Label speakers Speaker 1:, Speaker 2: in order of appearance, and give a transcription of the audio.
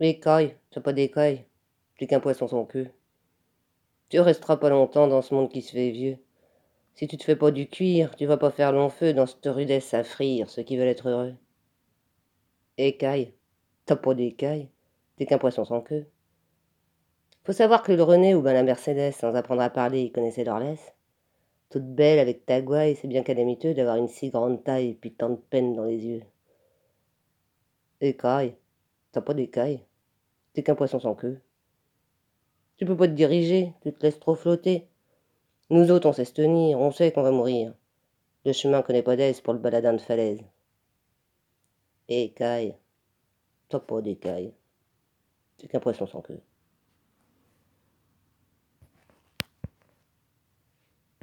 Speaker 1: Écaille, t'as pas d'écaille. T'es qu'un poisson sans queue. Tu resteras pas longtemps dans ce monde qui se fait vieux. Si tu te fais pas du cuir, tu vas pas faire long feu dans cette rudesse à frire ceux qui veulent être heureux. Écaille, t'as pas d'écaille. T'es qu'un poisson sans queue. Faut savoir que le René ou ben la Mercedes, sans apprendre à parler, ils connaissaient leur laisse. Toute belle avec ta gouaille, c'est bien calamiteux d'avoir une si grande taille et puis tant de peine dans les yeux. Écaille, t'as pas d'écaille. T'es qu'un poisson sans queue. Tu peux pas te diriger, tu te laisses trop flotter. Nous autres, on sait se tenir, on sait qu'on va mourir. Le chemin connaît pas d'aise pour le baladin de falaise. Écaille, t'as pas d'écaille. T'es qu'un poisson sans queue.